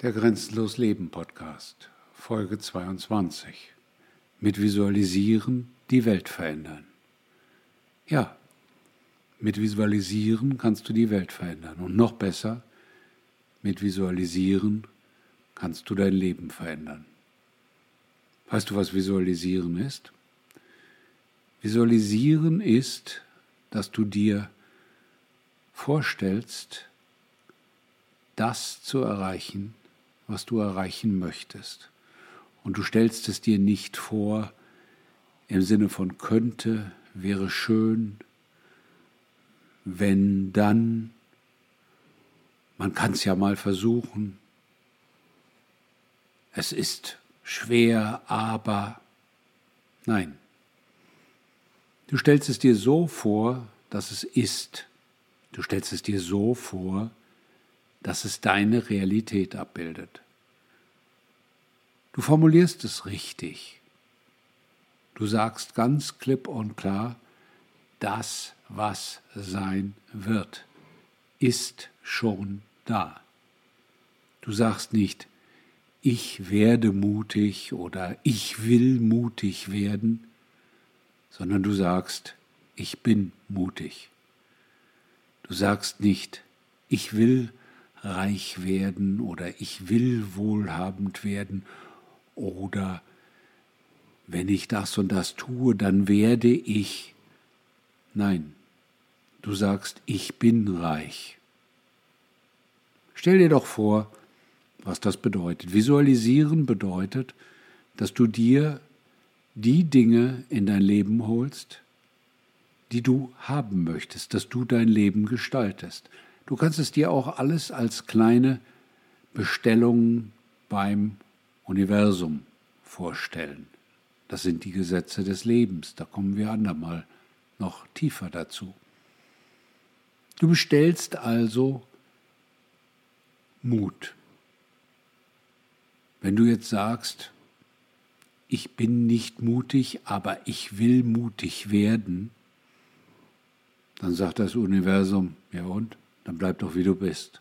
Der Grenzenlos Leben Podcast, Folge 22. Mit Visualisieren die Welt verändern. Ja, mit Visualisieren kannst du die Welt verändern. Und noch besser, mit Visualisieren kannst du dein Leben verändern. Weißt du, was Visualisieren ist? Visualisieren ist, dass du dir vorstellst, das zu erreichen, was du erreichen möchtest. Und du stellst es dir nicht vor im Sinne von könnte, wäre schön, wenn dann, man kann es ja mal versuchen, es ist schwer, aber nein. Du stellst es dir so vor, dass es ist. Du stellst es dir so vor, dass es deine Realität abbildet. Du formulierst es richtig. Du sagst ganz klipp und klar, das, was sein wird, ist schon da. Du sagst nicht, ich werde mutig oder ich will mutig werden, sondern du sagst, ich bin mutig. Du sagst nicht, ich will reich werden oder ich will wohlhabend werden oder wenn ich das und das tue, dann werde ich. Nein, du sagst, ich bin reich. Stell dir doch vor, was das bedeutet. Visualisieren bedeutet, dass du dir die Dinge in dein Leben holst, die du haben möchtest, dass du dein Leben gestaltest. Du kannst es dir auch alles als kleine Bestellungen beim Universum vorstellen. Das sind die Gesetze des Lebens, da kommen wir andermal noch tiefer dazu. Du bestellst also Mut. Wenn du jetzt sagst, ich bin nicht mutig, aber ich will mutig werden, dann sagt das Universum, ja und? Dann bleib doch wie du bist.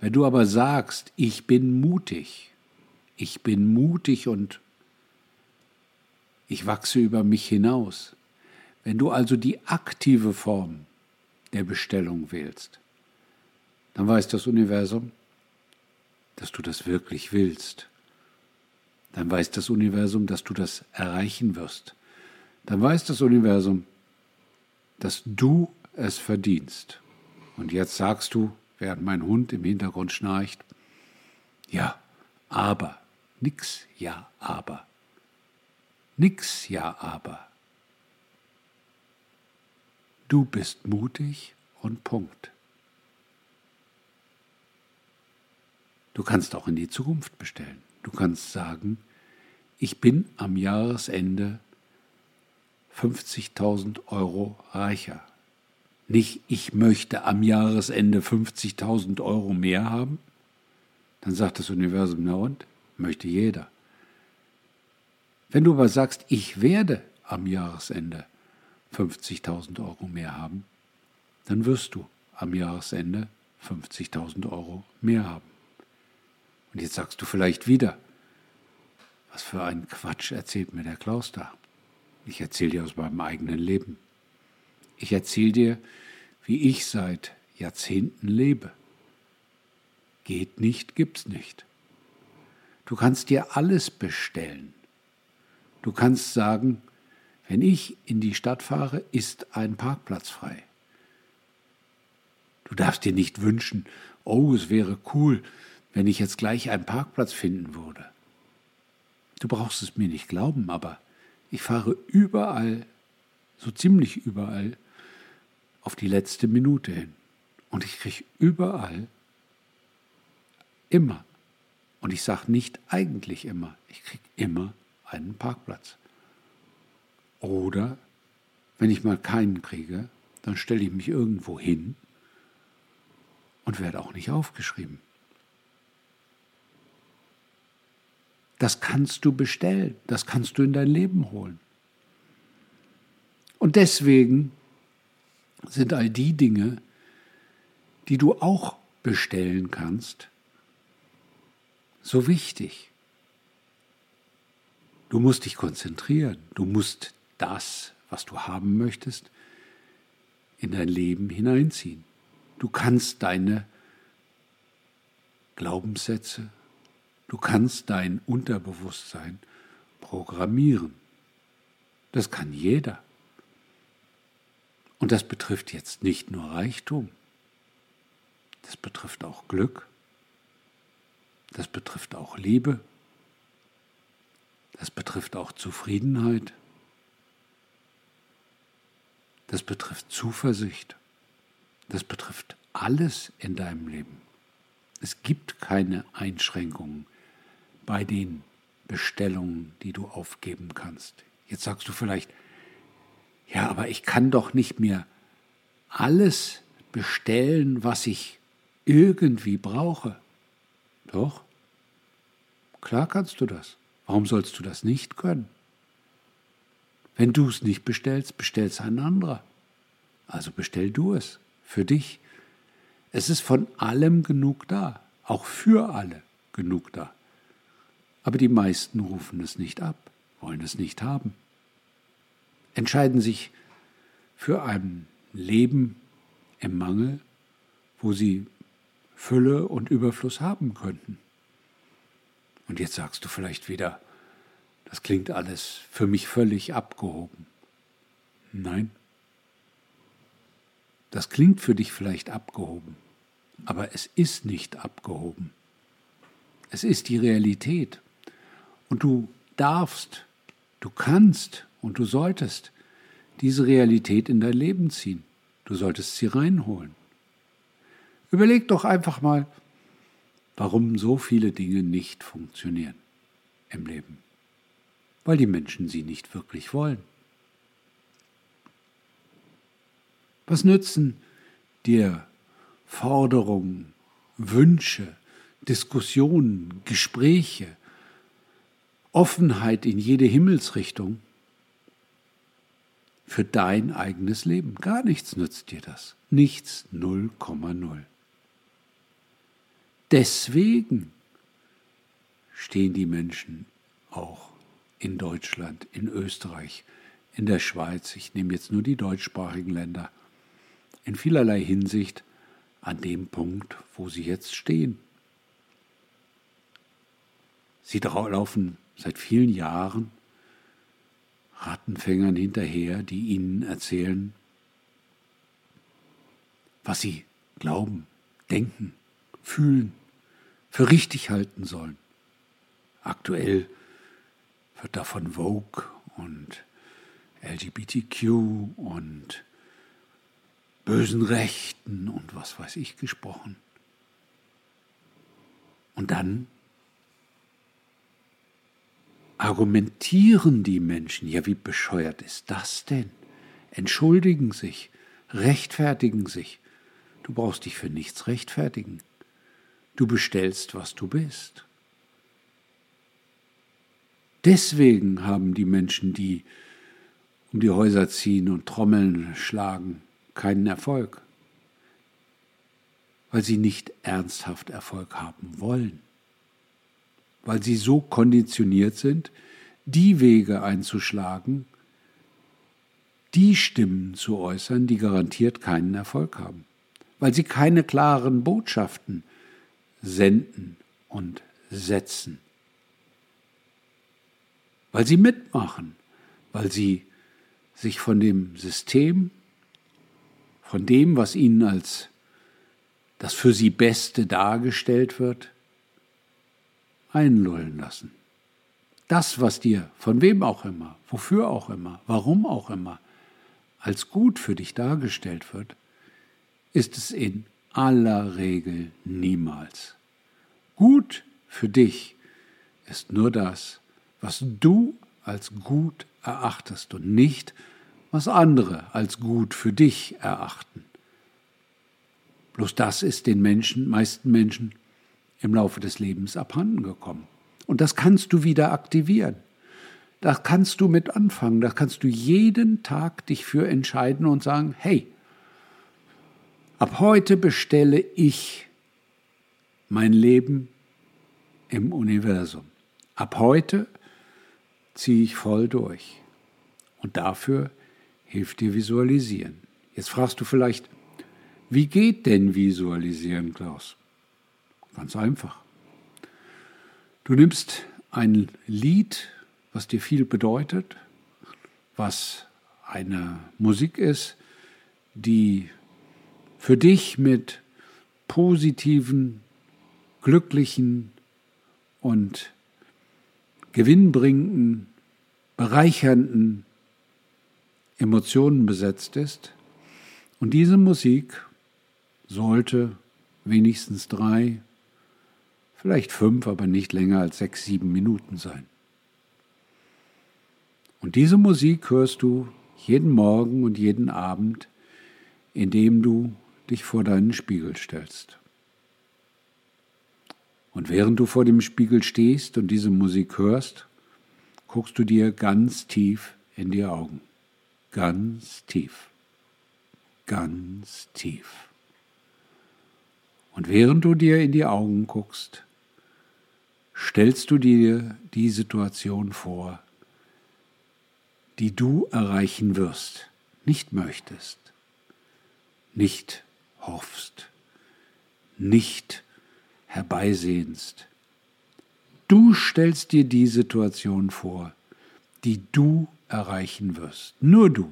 Wenn du aber sagst, ich bin mutig, ich bin mutig und ich wachse über mich hinaus, wenn du also die aktive Form der Bestellung wählst, dann weiß das Universum, dass du das wirklich willst. Dann weiß das Universum, dass du das erreichen wirst. Dann weiß das Universum, dass du es verdienst. Und jetzt sagst du, während mein Hund im Hintergrund schnarcht, ja, aber, nix, ja, aber, nix, ja, aber. Du bist mutig und Punkt. Du kannst auch in die Zukunft bestellen. Du kannst sagen, ich bin am Jahresende 50.000 Euro reicher. Nicht, ich möchte am Jahresende 50.000 Euro mehr haben. Dann sagt das Universum, na und? Möchte jeder. Wenn du aber sagst, ich werde am Jahresende 50.000 Euro mehr haben, dann wirst du am Jahresende 50.000 Euro mehr haben. Und jetzt sagst du vielleicht wieder, was für ein Quatsch erzählt mir der Klaus da. Ich erzähle dir aus meinem eigenen Leben. Ich erzähle dir, wie ich seit Jahrzehnten lebe. Geht nicht, gibt's nicht. Du kannst dir alles bestellen. Du kannst sagen, wenn ich in die Stadt fahre, ist ein Parkplatz frei. Du darfst dir nicht wünschen, oh, es wäre cool, wenn ich jetzt gleich einen Parkplatz finden würde. Du brauchst es mir nicht glauben, aber ich fahre überall, so ziemlich überall, auf die letzte Minute hin. Und ich kriege überall, immer, und ich sage nicht eigentlich immer, ich kriege immer einen Parkplatz. Oder wenn ich mal keinen kriege, dann stelle ich mich irgendwo hin und werde auch nicht aufgeschrieben. Das kannst du bestellen, das kannst du in dein Leben holen. Und deswegen sind all die Dinge, die du auch bestellen kannst, so wichtig. Du musst dich konzentrieren. Du musst das, was du haben möchtest, in dein Leben hineinziehen. Du kannst deine Glaubenssätze, du kannst dein Unterbewusstsein programmieren. Das kann jeder. Und das betrifft jetzt nicht nur Reichtum, das betrifft auch Glück, das betrifft auch Liebe, das betrifft auch Zufriedenheit, das betrifft Zuversicht, das betrifft alles in deinem Leben. Es gibt keine Einschränkungen bei den Bestellungen, die du aufgeben kannst. Jetzt sagst du vielleicht, ja, aber ich kann doch nicht mehr alles bestellen, was ich irgendwie brauche. Doch, klar kannst du das. Warum sollst du das nicht können? Wenn du es nicht bestellst, bestellst ein anderer. Also bestell du es für dich. Es ist von allem genug da, auch für alle genug da. Aber die meisten rufen es nicht ab, wollen es nicht haben, entscheiden sich für ein Leben im Mangel, wo sie Fülle und Überfluss haben könnten. Und jetzt sagst du vielleicht wieder, das klingt alles für mich völlig abgehoben. Nein, das klingt für dich vielleicht abgehoben, aber es ist nicht abgehoben. Es ist die Realität. Und du darfst, du kannst und du solltest diese Realität in dein Leben ziehen. Du solltest sie reinholen. Überleg doch einfach mal, warum so viele Dinge nicht funktionieren im Leben. Weil die Menschen sie nicht wirklich wollen. Was nützen dir Forderungen, Wünsche, Diskussionen, Gespräche, Offenheit in jede Himmelsrichtung für dein eigenes Leben? Gar nichts nützt dir das. Nichts 0,0. Deswegen stehen die Menschen auch in Deutschland, in Österreich, in der Schweiz, ich nehme jetzt nur die deutschsprachigen Länder, in vielerlei Hinsicht an dem Punkt, wo sie jetzt stehen. Sie laufen seit vielen Jahren Rattenfängern hinterher, die ihnen erzählen, was sie glauben, denken, fühlen, für richtig halten sollen. Aktuell wird davon Vogue und LGBTQ und bösen Rechten und was weiß ich gesprochen. Und dann argumentieren die Menschen, ja wie bescheuert ist das denn? Entschuldigen sich, rechtfertigen sich. Du brauchst dich für nichts rechtfertigen. Du bestellst, was du bist. Deswegen haben die Menschen, die um die Häuser ziehen und Trommeln schlagen, keinen Erfolg, weil sie nicht ernsthaft Erfolg haben wollen, weil sie so konditioniert sind, die Wege einzuschlagen, die Stimmen zu äußern, die garantiert keinen Erfolg haben, weil sie keine klaren Botschaften senden und setzen, weil sie mitmachen, weil sie sich von dem System von dem, was ihnen als das für sie Beste dargestellt wird, einlullen lassen. Das, was dir, von wem auch immer, wofür auch immer, warum auch immer, als gut für dich dargestellt wird, ist es in aller Regel niemals. Gut für dich ist nur das, was du als gut erachtest und nicht, was andere als gut für dich erachten. Bloß das ist den Menschen, meisten Menschen, im Laufe des Lebens abhanden gekommen. Und das kannst du wieder aktivieren. Da kannst du mit anfangen. Da kannst du jeden Tag dich für entscheiden und sagen, hey, ab heute bestelle ich mein Leben im Universum. Ab heute ziehe ich voll durch. Und dafür hilft dir Visualisieren. Jetzt fragst du vielleicht, wie geht denn Visualisieren, Klaus? Ganz einfach. Du nimmst ein Lied, was dir viel bedeutet, was eine Musik ist, die für dich mit positiven, glücklichen und gewinnbringenden, bereichernden Emotionen besetzt ist. Und diese Musik sollte wenigstens drei, vielleicht fünf, aber nicht länger als sechs, sieben Minuten sein. Und diese Musik hörst du jeden Morgen und jeden Abend, indem du dich vor deinen Spiegel stellst. Und während du vor dem Spiegel stehst und diese Musik hörst, guckst du dir ganz tief in die Augen. Ganz tief. Ganz tief. Und während du dir in die Augen guckst, stellst du dir die Situation vor, die du erreichen wirst, nicht möchtest, nicht hoffst, nicht herbeisehnst. Du stellst dir die Situation vor, die du erreichen wirst. Nur du.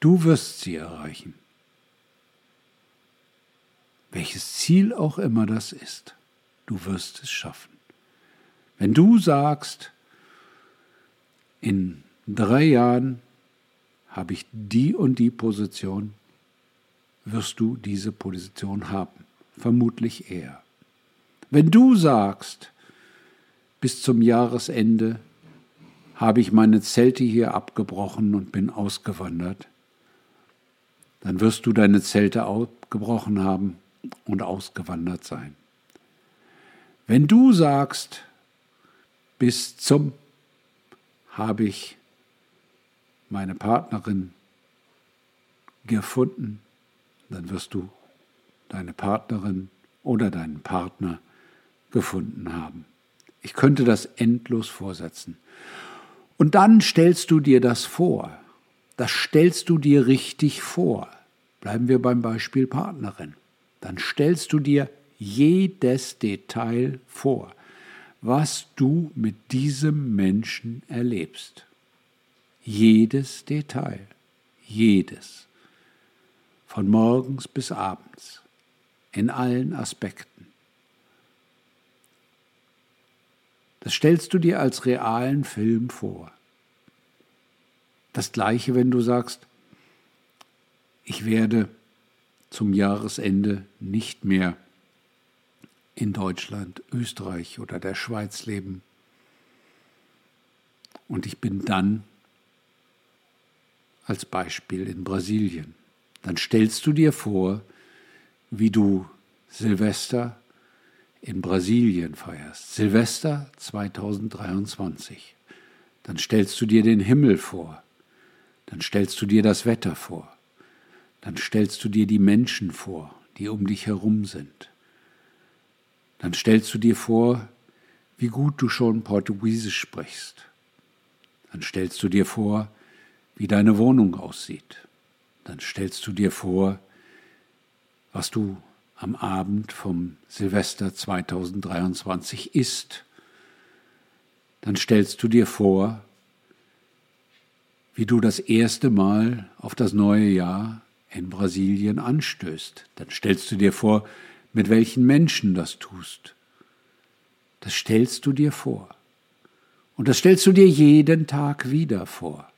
Du wirst sie erreichen. Welches Ziel auch immer das ist, du wirst es schaffen. Wenn du sagst, in drei Jahren habe ich die und die Position, wirst du diese Position haben. Vermutlich eher. Wenn du sagst, bis zum Jahresende habe ich meine Zelte hier abgebrochen und bin ausgewandert, dann wirst du deine Zelte abgebrochen haben und ausgewandert sein. Wenn du sagst, bis zum habe ich meine Partnerin gefunden, dann wirst du deine Partnerin oder deinen Partner gefunden haben. Ich könnte das endlos vorsetzen. Und dann stellst du dir das vor. Das stellst du dir richtig vor. Bleiben wir beim Beispiel Partnerin. Dann stellst du dir jedes Detail vor, was du mit diesem Menschen erlebst. Jedes Detail, jedes, von morgens bis abends, in allen Aspekten. Das stellst du dir als realen Film vor. Das gleiche, wenn du sagst, ich werde zum Jahresende nicht mehr in Deutschland, Österreich oder der Schweiz leben. Und ich bin dann als Beispiel in Brasilien. Dann stellst du dir vor, wie du Silvester in Brasilien feierst. Silvester 2023. Dann stellst du dir den Himmel vor. Dann stellst du dir das Wetter vor. Dann stellst du dir die Menschen vor, die um dich herum sind. Dann stellst du dir vor, wie gut du schon Portugiesisch sprichst. Dann stellst du dir vor, wie deine Wohnung aussieht. Dann stellst du dir vor, was du am Abend vom Silvester 2023 isst. Dann stellst du dir vor, wie du das erste Mal auf das neue Jahr in Brasilien anstößt. Dann stellst du dir vor, mit welchen Menschen das tust. Das stellst du dir vor. Und das stellst du dir jeden Tag wieder vor.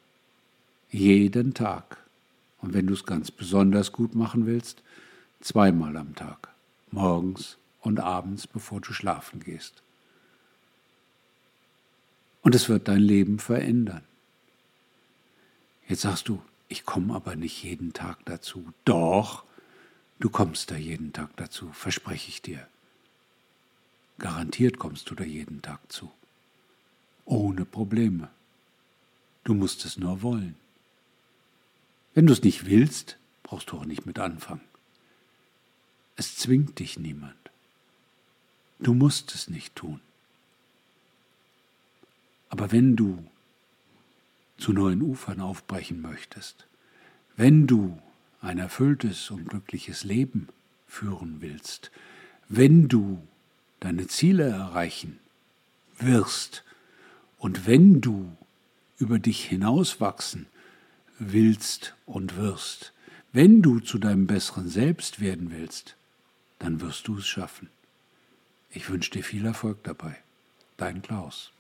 Jeden Tag. Und wenn du es ganz besonders gut machen willst, zweimal am Tag, morgens und abends, bevor du schlafen gehst. Und es wird dein Leben verändern. Jetzt sagst du, ich komme aber nicht jeden Tag dazu. Doch, du kommst da jeden Tag dazu, verspreche ich dir. Garantiert kommst du da jeden Tag zu. Ohne Probleme. Du musst es nur wollen. Wenn du es nicht willst, brauchst du auch nicht mit anfangen. Es zwingt dich niemand. Du musst es nicht tun. Aber wenn du zu neuen Ufern aufbrechen möchtest, wenn du ein erfülltes und glückliches Leben führen willst, wenn du deine Ziele erreichen wirst und wenn du über dich hinauswachsen willst und wirst, wenn du zu deinem besseren Selbst werden willst, dann wirst du es schaffen. Ich wünsche dir viel Erfolg dabei. Dein Klaus.